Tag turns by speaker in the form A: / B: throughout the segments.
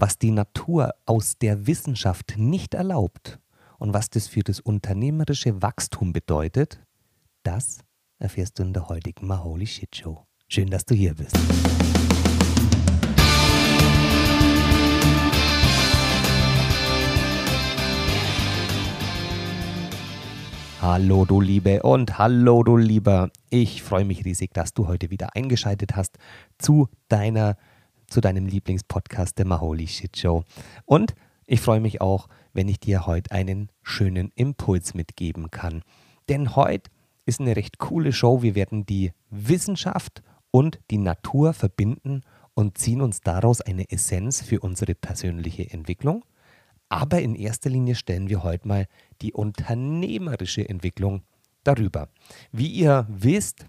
A: was die Natur aus der Wissenschaft nicht erlaubt und was das für das unternehmerische Wachstum bedeutet, das erfährst du in der heutigen Maholi Shit Show. Schön, dass du hier bist. Hallo du Liebe und hallo du Lieber. Ich freue mich riesig, dass du heute wieder eingeschaltet hast zu deiner zu deinem Lieblingspodcast der Maholi Shit Show. Und ich freue mich auch, wenn ich dir heute einen schönen Impuls mitgeben kann. Denn heute ist eine recht coole Show. Wir werden die Wissenschaft und die Natur verbinden und ziehen uns daraus eine Essenz für unsere persönliche Entwicklung. Aber in erster Linie stellen wir heute mal die unternehmerische Entwicklung darüber. Wie ihr wisst,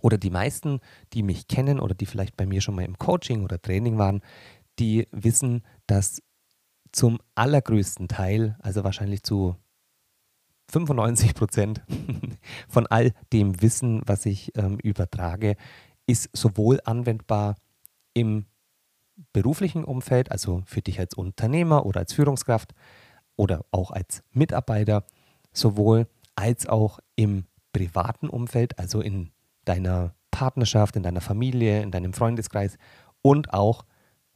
A: oder die meisten, die mich kennen oder die vielleicht bei mir schon mal im Coaching oder Training waren, die wissen, dass zum allergrößten Teil, also wahrscheinlich zu 95 Prozent von all dem Wissen, was ich ähm, übertrage, ist sowohl anwendbar im beruflichen Umfeld, also für dich als Unternehmer oder als Führungskraft oder auch als Mitarbeiter, sowohl als auch im privaten Umfeld, also in deiner Partnerschaft, in deiner Familie, in deinem Freundeskreis und auch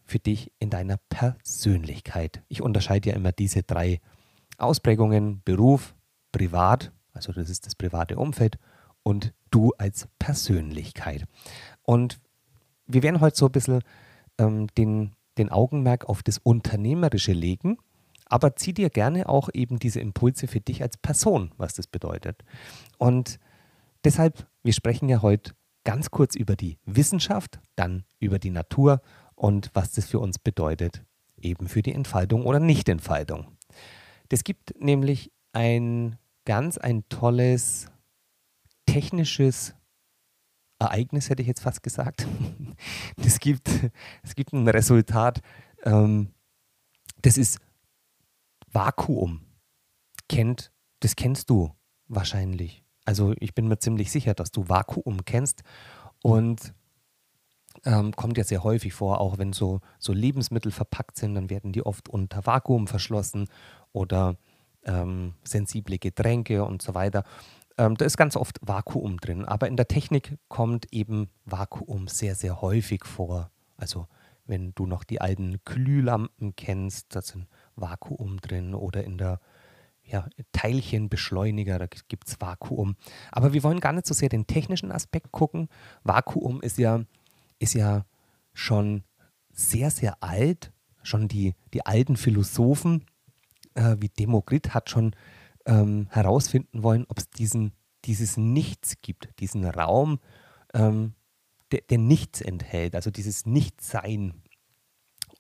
A: für dich in deiner Persönlichkeit. Ich unterscheide ja immer diese drei Ausprägungen, Beruf, Privat, also das ist das private Umfeld und du als Persönlichkeit. Und wir werden heute so ein bisschen ähm, den, den Augenmerk auf das Unternehmerische legen, aber zieh dir gerne auch eben diese Impulse für dich als Person, was das bedeutet. Und deshalb wir sprechen ja heute ganz kurz über die Wissenschaft, dann über die Natur und was das für uns bedeutet, eben für die Entfaltung oder Nichtentfaltung. Es gibt nämlich ein ganz ein tolles technisches Ereignis, hätte ich jetzt fast gesagt. Es gibt, gibt ein Resultat, ähm, das ist Vakuum. Kennt, das kennst du wahrscheinlich. Also ich bin mir ziemlich sicher, dass du Vakuum kennst und ähm, kommt ja sehr häufig vor, auch wenn so, so Lebensmittel verpackt sind, dann werden die oft unter Vakuum verschlossen oder ähm, sensible Getränke und so weiter. Ähm, da ist ganz oft Vakuum drin, aber in der Technik kommt eben Vakuum sehr, sehr häufig vor. Also wenn du noch die alten Glühlampen kennst, da sind Vakuum drin oder in der ja, Teilchenbeschleuniger, da gibt es Vakuum. Aber wir wollen gar nicht so sehr den technischen Aspekt gucken. Vakuum ist ja, ist ja schon sehr, sehr alt. Schon die, die alten Philosophen äh, wie Demokrit hat schon ähm, herausfinden wollen, ob es dieses Nichts gibt, diesen Raum, ähm, der, der, Nichts enthält, also dieses Nichtsein.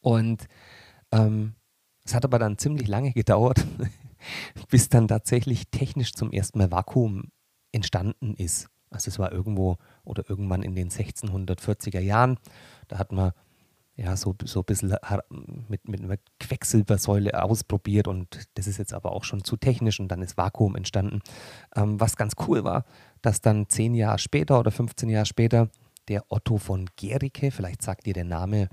A: Und ähm, es hat aber dann ziemlich lange gedauert, bis dann tatsächlich technisch zum ersten Mal Vakuum entstanden ist. Also es war irgendwo oder irgendwann in den 1640er Jahren. Da hat man ja so, so ein bisschen mit, mit einer Quecksilbersäule ausprobiert und das ist jetzt aber auch schon zu technisch und dann ist Vakuum entstanden. Ähm, was ganz cool war, dass dann zehn Jahre später oder 15 Jahre später der Otto von Gericke, vielleicht sagt dir der Name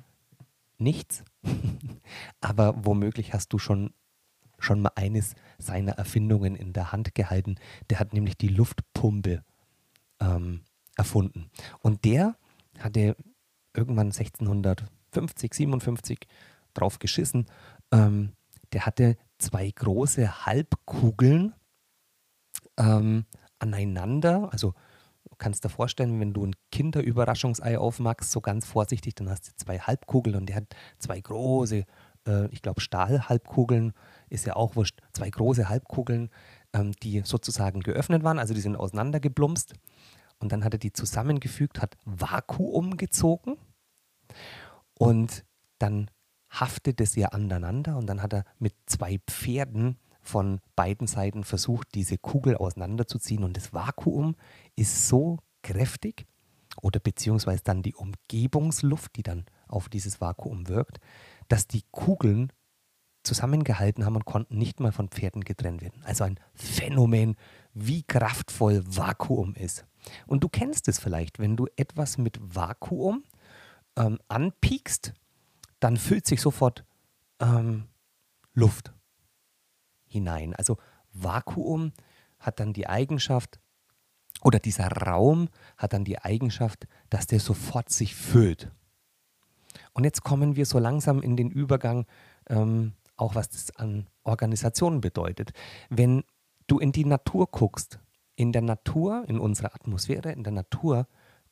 A: nichts, aber womöglich hast du schon schon mal eines seiner Erfindungen in der Hand gehalten. Der hat nämlich die Luftpumpe ähm, erfunden. Und der hatte irgendwann 1650, 57 drauf geschissen. Ähm, der hatte zwei große Halbkugeln ähm, aneinander, also du kannst dir vorstellen, wenn du ein Kinderüberraschungsei aufmachst, so ganz vorsichtig, dann hast du zwei Halbkugeln und der hat zwei große, äh, ich glaube, Stahlhalbkugeln ist ja auch wurscht, zwei große Halbkugeln, ähm, die sozusagen geöffnet waren, also die sind auseinandergeplumpst. Und dann hat er die zusammengefügt, hat Vakuum gezogen und dann haftet es ja aneinander. Und dann hat er mit zwei Pferden von beiden Seiten versucht, diese Kugel auseinanderzuziehen. Und das Vakuum ist so kräftig oder beziehungsweise dann die Umgebungsluft, die dann auf dieses Vakuum wirkt, dass die Kugeln zusammengehalten haben und konnten nicht mal von Pferden getrennt werden. Also ein Phänomen, wie kraftvoll Vakuum ist. Und du kennst es vielleicht, wenn du etwas mit Vakuum ähm, anpiekst, dann füllt sich sofort ähm, Luft hinein. Also Vakuum hat dann die Eigenschaft, oder dieser Raum hat dann die Eigenschaft, dass der sofort sich füllt. Und jetzt kommen wir so langsam in den Übergang, ähm, auch was das an Organisationen bedeutet. Wenn du in die Natur guckst, in der Natur, in unserer Atmosphäre, in der Natur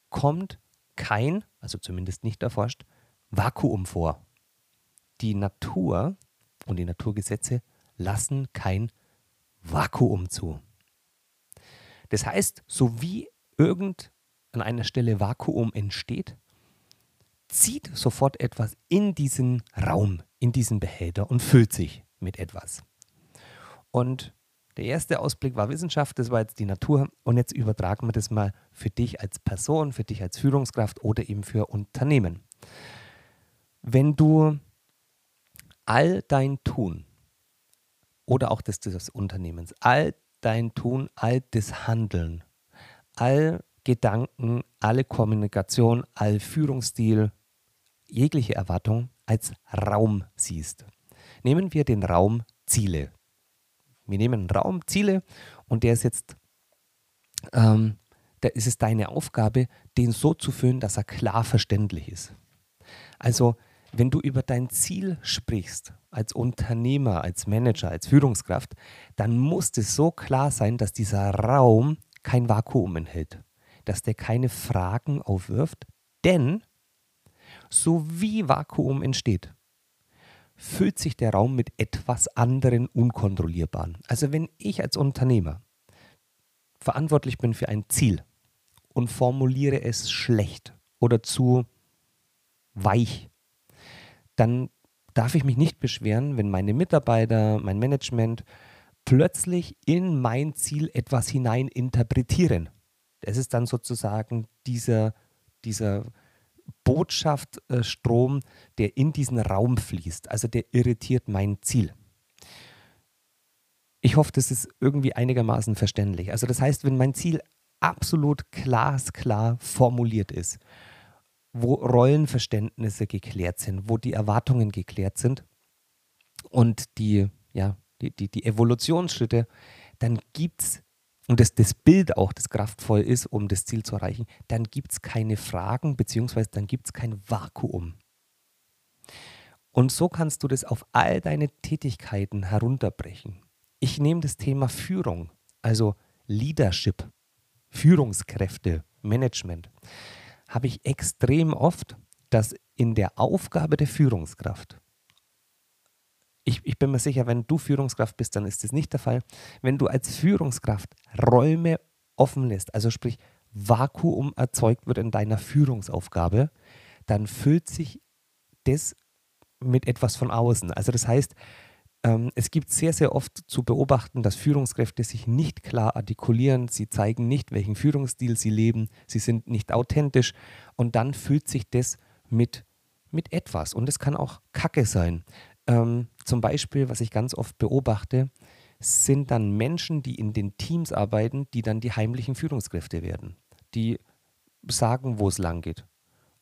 A: kommt kein, also zumindest nicht erforscht, Vakuum vor. Die Natur und die Naturgesetze lassen kein Vakuum zu. Das heißt, so wie irgend an einer Stelle Vakuum entsteht, zieht sofort etwas in diesen Raum, in diesen Behälter und füllt sich mit etwas. Und der erste Ausblick war Wissenschaft, das war jetzt die Natur. Und jetzt übertragen wir das mal für dich als Person, für dich als Führungskraft oder eben für Unternehmen. Wenn du all dein Tun oder auch das des Unternehmens, all dein Tun, all das Handeln, all Gedanken, alle Kommunikation, all Führungsstil, jegliche Erwartung als Raum siehst. Nehmen wir den Raum Ziele. Wir nehmen einen Raum Ziele und der ist jetzt, ähm, da ist es deine Aufgabe, den so zu füllen, dass er klar verständlich ist. Also wenn du über dein Ziel sprichst, als Unternehmer, als Manager, als Führungskraft, dann muss es so klar sein, dass dieser Raum kein Vakuum enthält, dass der keine Fragen aufwirft, denn so wie Vakuum entsteht, füllt sich der Raum mit etwas anderen Unkontrollierbaren. Also wenn ich als Unternehmer verantwortlich bin für ein Ziel und formuliere es schlecht oder zu weich, dann darf ich mich nicht beschweren, wenn meine Mitarbeiter, mein Management plötzlich in mein Ziel etwas hinein interpretieren. Das ist dann sozusagen dieser, dieser Botschaftstrom, der in diesen Raum fließt. Also der irritiert mein Ziel. Ich hoffe, das ist irgendwie einigermaßen verständlich. Also das heißt, wenn mein Ziel absolut glasklar formuliert ist wo Rollenverständnisse geklärt sind, wo die Erwartungen geklärt sind und die, ja, die, die, die Evolutionsschritte, dann gibt es, und das, das Bild auch, das kraftvoll ist, um das Ziel zu erreichen, dann gibt es keine Fragen, beziehungsweise dann gibt es kein Vakuum. Und so kannst du das auf all deine Tätigkeiten herunterbrechen. Ich nehme das Thema Führung, also Leadership, Führungskräfte, Management habe ich extrem oft, dass in der Aufgabe der Führungskraft, ich, ich bin mir sicher, wenn du Führungskraft bist, dann ist das nicht der Fall, wenn du als Führungskraft Räume offen lässt, also sprich Vakuum erzeugt wird in deiner Führungsaufgabe, dann füllt sich das mit etwas von außen. Also das heißt, ähm, es gibt sehr, sehr oft zu beobachten, dass Führungskräfte sich nicht klar artikulieren, sie zeigen nicht, welchen Führungsstil sie leben, sie sind nicht authentisch. Und dann fühlt sich das mit, mit etwas. Und es kann auch Kacke sein. Ähm, zum Beispiel, was ich ganz oft beobachte, sind dann Menschen, die in den Teams arbeiten, die dann die heimlichen Führungskräfte werden, die sagen, wo es lang geht.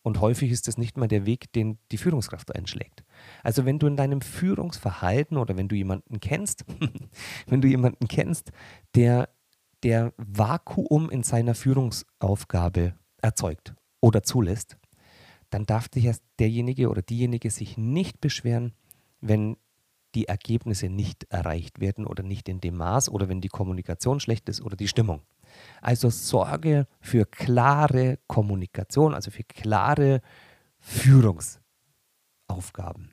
A: Und häufig ist das nicht mal der Weg, den die Führungskraft einschlägt. Also wenn du in deinem Führungsverhalten oder wenn du jemanden kennst, wenn du jemanden kennst, der der Vakuum in seiner Führungsaufgabe erzeugt oder zulässt, dann darf dich derjenige oder diejenige sich nicht beschweren, wenn die Ergebnisse nicht erreicht werden oder nicht in dem Maß oder wenn die Kommunikation schlecht ist oder die Stimmung. Also sorge für klare Kommunikation, also für klare Führungsaufgaben.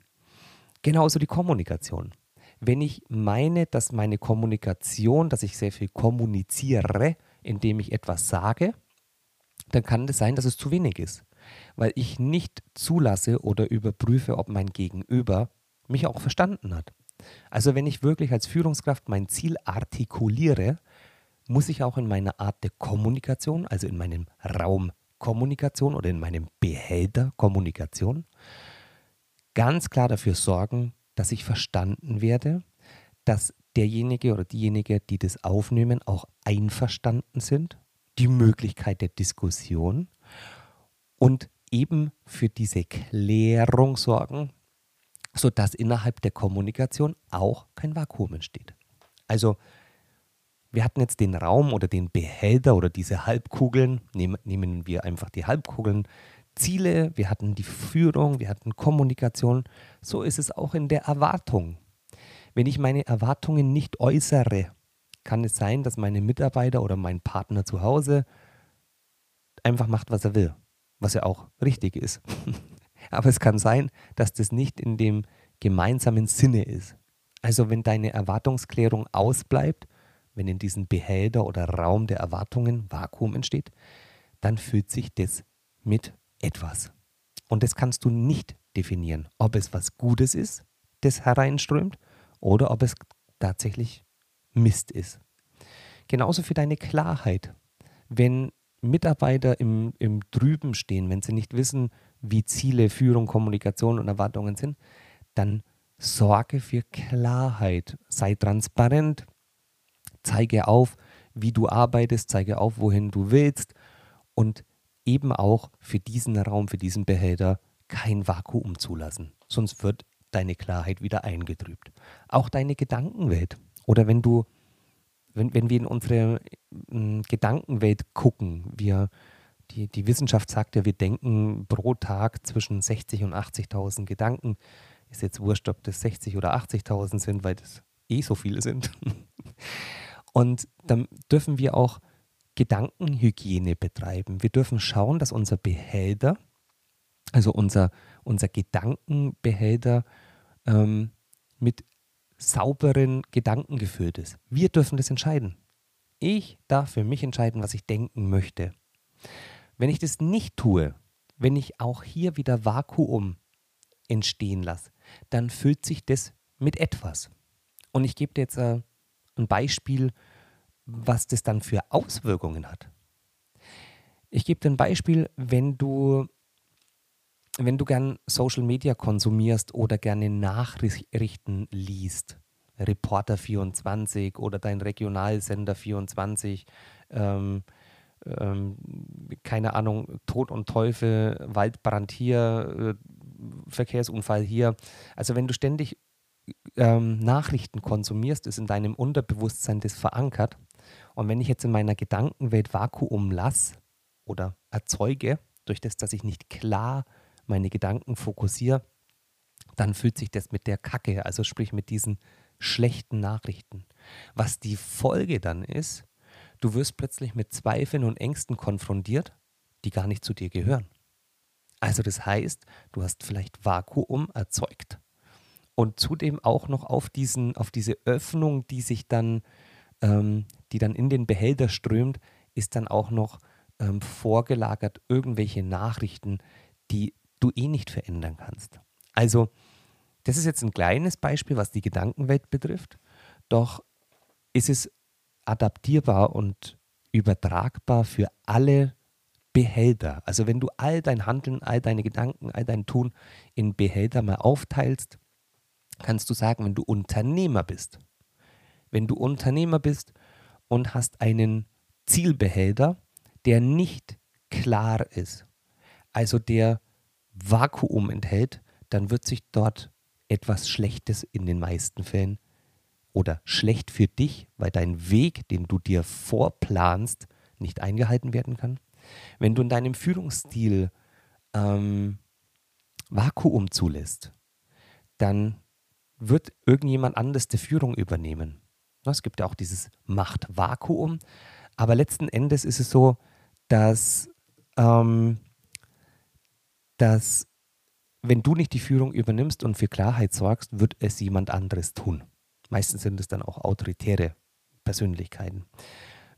A: Genauso die Kommunikation. Wenn ich meine, dass meine Kommunikation, dass ich sehr viel kommuniziere, indem ich etwas sage, dann kann es sein, dass es zu wenig ist, weil ich nicht zulasse oder überprüfe, ob mein Gegenüber mich auch verstanden hat. Also wenn ich wirklich als Führungskraft mein Ziel artikuliere, muss ich auch in meiner Art der Kommunikation, also in meinem Raum Kommunikation oder in meinem Behälter Kommunikation, ganz klar dafür sorgen, dass ich verstanden werde, dass derjenige oder diejenige, die das aufnehmen, auch einverstanden sind, die Möglichkeit der Diskussion und eben für diese Klärung sorgen, sodass innerhalb der Kommunikation auch kein Vakuum entsteht. Also wir hatten jetzt den Raum oder den Behälter oder diese Halbkugeln, nehmen, nehmen wir einfach die Halbkugeln, Ziele, wir hatten die Führung, wir hatten Kommunikation. So ist es auch in der Erwartung. Wenn ich meine Erwartungen nicht äußere, kann es sein, dass meine Mitarbeiter oder mein Partner zu Hause einfach macht, was er will, was ja auch richtig ist. Aber es kann sein, dass das nicht in dem gemeinsamen Sinne ist. Also wenn deine Erwartungsklärung ausbleibt, wenn in diesem Behälter oder Raum der Erwartungen Vakuum entsteht, dann fühlt sich das mit etwas. Und das kannst du nicht definieren, ob es was Gutes ist, das hereinströmt, oder ob es tatsächlich Mist ist. Genauso für deine Klarheit. Wenn Mitarbeiter im, im Drüben stehen, wenn sie nicht wissen, wie Ziele, Führung, Kommunikation und Erwartungen sind, dann sorge für Klarheit. Sei transparent, zeige auf, wie du arbeitest, zeige auf, wohin du willst und eben auch für diesen Raum, für diesen Behälter kein Vakuum zulassen. Sonst wird deine Klarheit wieder eingetrübt. Auch deine Gedankenwelt. Oder wenn du, wenn, wenn wir in unsere äh, Gedankenwelt gucken, wir, die, die Wissenschaft sagt ja, wir denken pro Tag zwischen 60 und 80.000 Gedanken. Ist jetzt wurscht, ob das 60 oder 80.000 sind, weil das eh so viele sind. Und dann dürfen wir auch Gedankenhygiene betreiben. Wir dürfen schauen, dass unser Behälter, also unser, unser Gedankenbehälter, ähm, mit sauberen Gedanken gefüllt ist. Wir dürfen das entscheiden. Ich darf für mich entscheiden, was ich denken möchte. Wenn ich das nicht tue, wenn ich auch hier wieder Vakuum entstehen lasse, dann füllt sich das mit etwas. Und ich gebe dir jetzt äh, ein Beispiel, was das dann für Auswirkungen hat. Ich gebe dir ein Beispiel, wenn du, wenn du gern Social Media konsumierst oder gerne Nachrichten liest, Reporter 24 oder dein Regionalsender 24, ähm, ähm, keine Ahnung, Tod und Teufel, Waldbrand hier, äh, Verkehrsunfall hier. Also wenn du ständig ähm, Nachrichten konsumierst, ist in deinem Unterbewusstsein das verankert. Und wenn ich jetzt in meiner Gedankenwelt Vakuum lasse oder erzeuge, durch das, dass ich nicht klar meine Gedanken fokussiere, dann fühlt sich das mit der Kacke, also sprich mit diesen schlechten Nachrichten. Was die Folge dann ist, du wirst plötzlich mit Zweifeln und Ängsten konfrontiert, die gar nicht zu dir gehören. Also das heißt, du hast vielleicht Vakuum erzeugt und zudem auch noch auf, diesen, auf diese Öffnung, die sich dann, ähm, die dann in den Behälter strömt, ist dann auch noch ähm, vorgelagert irgendwelche Nachrichten, die du eh nicht verändern kannst. Also, das ist jetzt ein kleines Beispiel, was die Gedankenwelt betrifft, doch ist es adaptierbar und übertragbar für alle Behälter. Also wenn du all dein Handeln, all deine Gedanken, all dein Tun in Behälter mal aufteilst, kannst du sagen, wenn du Unternehmer bist, wenn du Unternehmer bist und hast einen Zielbehälter, der nicht klar ist, also der Vakuum enthält, dann wird sich dort etwas Schlechtes in den meisten Fällen oder schlecht für dich, weil dein Weg, den du dir vorplanst, nicht eingehalten werden kann. Wenn du in deinem Führungsstil ähm, Vakuum zulässt, dann wird irgendjemand anders die Führung übernehmen. Es gibt ja auch dieses Machtvakuum, aber letzten Endes ist es so, dass, ähm, dass wenn du nicht die Führung übernimmst und für Klarheit sorgst, wird es jemand anderes tun. Meistens sind es dann auch autoritäre Persönlichkeiten.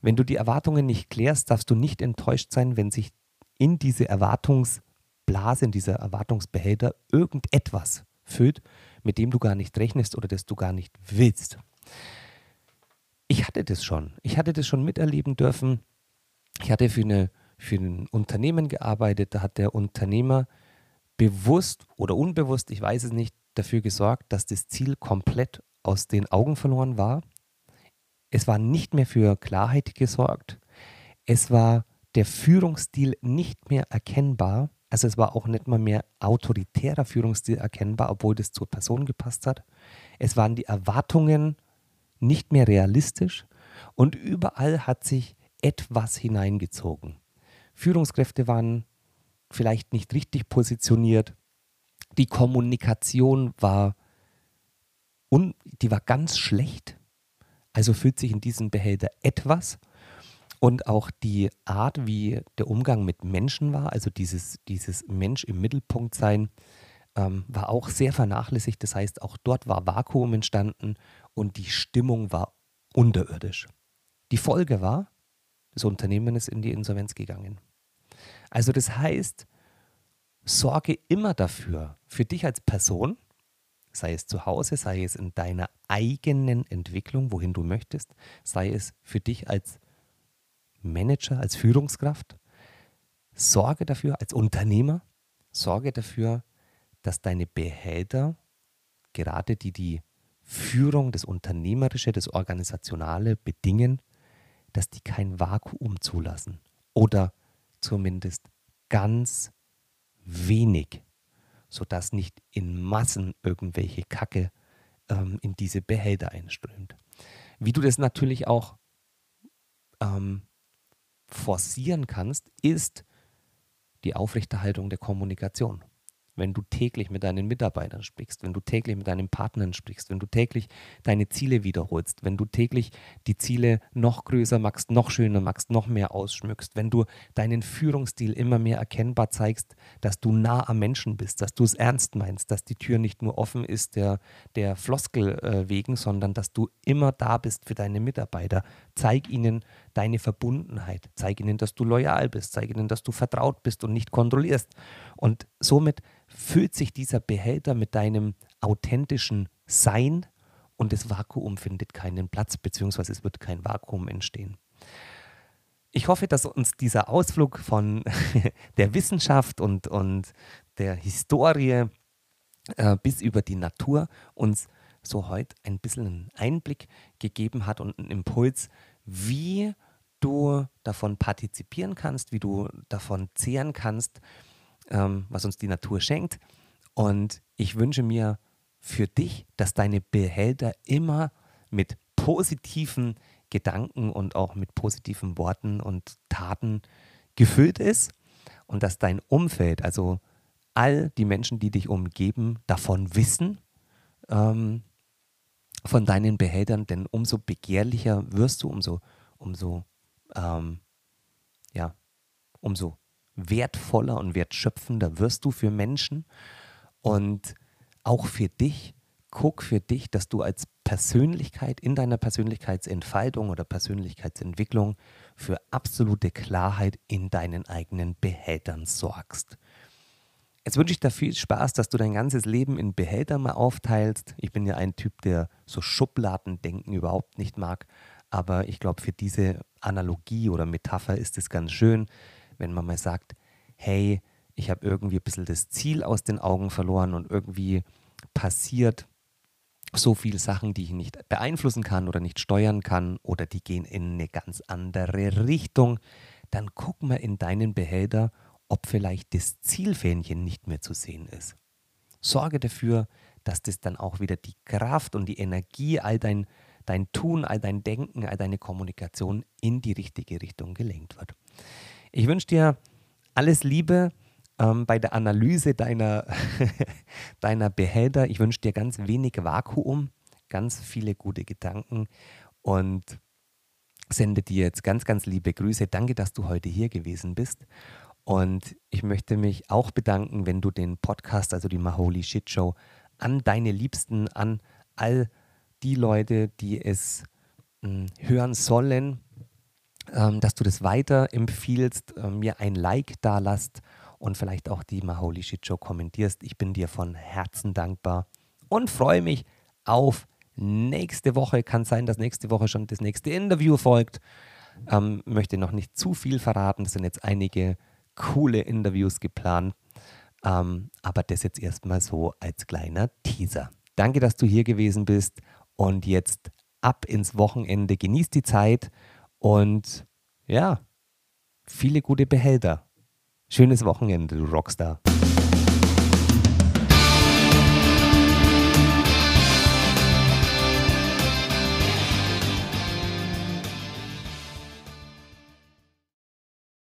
A: Wenn du die Erwartungen nicht klärst, darfst du nicht enttäuscht sein, wenn sich in diese Erwartungsblase, in dieser Erwartungsbehälter irgendetwas füllt, mit dem du gar nicht rechnest oder das du gar nicht willst. Ich hatte das schon. Ich hatte das schon miterleben dürfen. Ich hatte für, eine, für ein Unternehmen gearbeitet. Da hat der Unternehmer bewusst oder unbewusst, ich weiß es nicht, dafür gesorgt, dass das Ziel komplett aus den Augen verloren war. Es war nicht mehr für Klarheit gesorgt. Es war der Führungsstil nicht mehr erkennbar Also es war auch nicht mal mehr autoritärer Führungsstil erkennbar, obwohl das zur Person gepasst hat. Es waren die Erwartungen nicht mehr realistisch und überall hat sich etwas hineingezogen. Führungskräfte waren vielleicht nicht richtig positioniert. Die Kommunikation war, un, die war ganz schlecht. Also fühlt sich in diesem Behälter etwas. Und auch die Art, wie der Umgang mit Menschen war, also dieses, dieses Mensch im Mittelpunkt sein, ähm, war auch sehr vernachlässigt. Das heißt, auch dort war Vakuum entstanden und die Stimmung war unterirdisch. Die Folge war, das Unternehmen ist in die Insolvenz gegangen. Also das heißt, sorge immer dafür, für dich als Person, sei es zu Hause, sei es in deiner eigenen Entwicklung, wohin du möchtest, sei es für dich als Manager, als Führungskraft, sorge dafür, als Unternehmer, sorge dafür, dass deine Behälter, gerade die die Führung, das Unternehmerische, das Organisationale bedingen, dass die kein Vakuum zulassen oder zumindest ganz wenig, sodass nicht in Massen irgendwelche Kacke ähm, in diese Behälter einströmt. Wie du das natürlich auch ähm, forcieren kannst, ist die Aufrechterhaltung der Kommunikation wenn du täglich mit deinen Mitarbeitern sprichst, wenn du täglich mit deinen Partnern sprichst, wenn du täglich deine Ziele wiederholst, wenn du täglich die Ziele noch größer machst, noch schöner machst, noch mehr ausschmückst, wenn du deinen Führungsstil immer mehr erkennbar zeigst, dass du nah am Menschen bist, dass du es ernst meinst, dass die Tür nicht nur offen ist der, der Floskel äh, wegen, sondern dass du immer da bist für deine Mitarbeiter. Zeig ihnen deine Verbundenheit, zeig ihnen, dass du loyal bist, zeig ihnen, dass du vertraut bist und nicht kontrollierst. Und somit füllt sich dieser Behälter mit deinem authentischen Sein und das Vakuum findet keinen Platz, beziehungsweise es wird kein Vakuum entstehen. Ich hoffe, dass uns dieser Ausflug von der Wissenschaft und, und der Historie äh, bis über die Natur uns so heute ein bisschen einen Einblick gegeben hat und einen Impuls, wie du davon partizipieren kannst, wie du davon zehren kannst, ähm, was uns die Natur schenkt. Und ich wünsche mir für dich, dass deine Behälter immer mit positiven Gedanken und auch mit positiven Worten und Taten gefüllt ist und dass dein Umfeld, also all die Menschen, die dich umgeben, davon wissen, ähm, von deinen Behältern, denn umso begehrlicher wirst du, umso, umso, ähm, ja, umso wertvoller und wertschöpfender wirst du für Menschen und auch für dich. Guck für dich, dass du als Persönlichkeit in deiner Persönlichkeitsentfaltung oder Persönlichkeitsentwicklung für absolute Klarheit in deinen eigenen Behältern sorgst. Jetzt wünsche ich dir viel Spaß, dass du dein ganzes Leben in Behälter mal aufteilst. Ich bin ja ein Typ, der so Schubladendenken überhaupt nicht mag, aber ich glaube, für diese Analogie oder Metapher ist es ganz schön, wenn man mal sagt, hey, ich habe irgendwie ein bisschen das Ziel aus den Augen verloren und irgendwie passiert so viele Sachen, die ich nicht beeinflussen kann oder nicht steuern kann oder die gehen in eine ganz andere Richtung, dann guck mal in deinen Behälter, ob vielleicht das Zielfähnchen nicht mehr zu sehen ist. Sorge dafür, dass das dann auch wieder die Kraft und die Energie, all dein, dein Tun, all dein Denken, all deine Kommunikation in die richtige Richtung gelenkt wird. Ich wünsche dir alles Liebe ähm, bei der Analyse deiner, deiner Behälter. Ich wünsche dir ganz wenig Vakuum, ganz viele gute Gedanken und sende dir jetzt ganz, ganz liebe Grüße. Danke, dass du heute hier gewesen bist. Und ich möchte mich auch bedanken, wenn du den Podcast, also die Maholi Shit Show, an deine Liebsten, an all die Leute, die es mh, hm, hören sollen, ähm, dass du das weiterempfiehlst, äh, mir ein Like da lasst und vielleicht auch die Maholi Show kommentierst. Ich bin dir von Herzen dankbar und freue mich auf nächste Woche. Kann sein, dass nächste Woche schon das nächste Interview folgt. Ähm, möchte noch nicht zu viel verraten. Es sind jetzt einige coole Interviews geplant. Ähm, aber das jetzt erstmal so als kleiner Teaser. Danke, dass du hier gewesen bist und jetzt ab ins Wochenende. Genieß die Zeit und ja, viele gute Behälter. Schönes Wochenende, du Rockstar.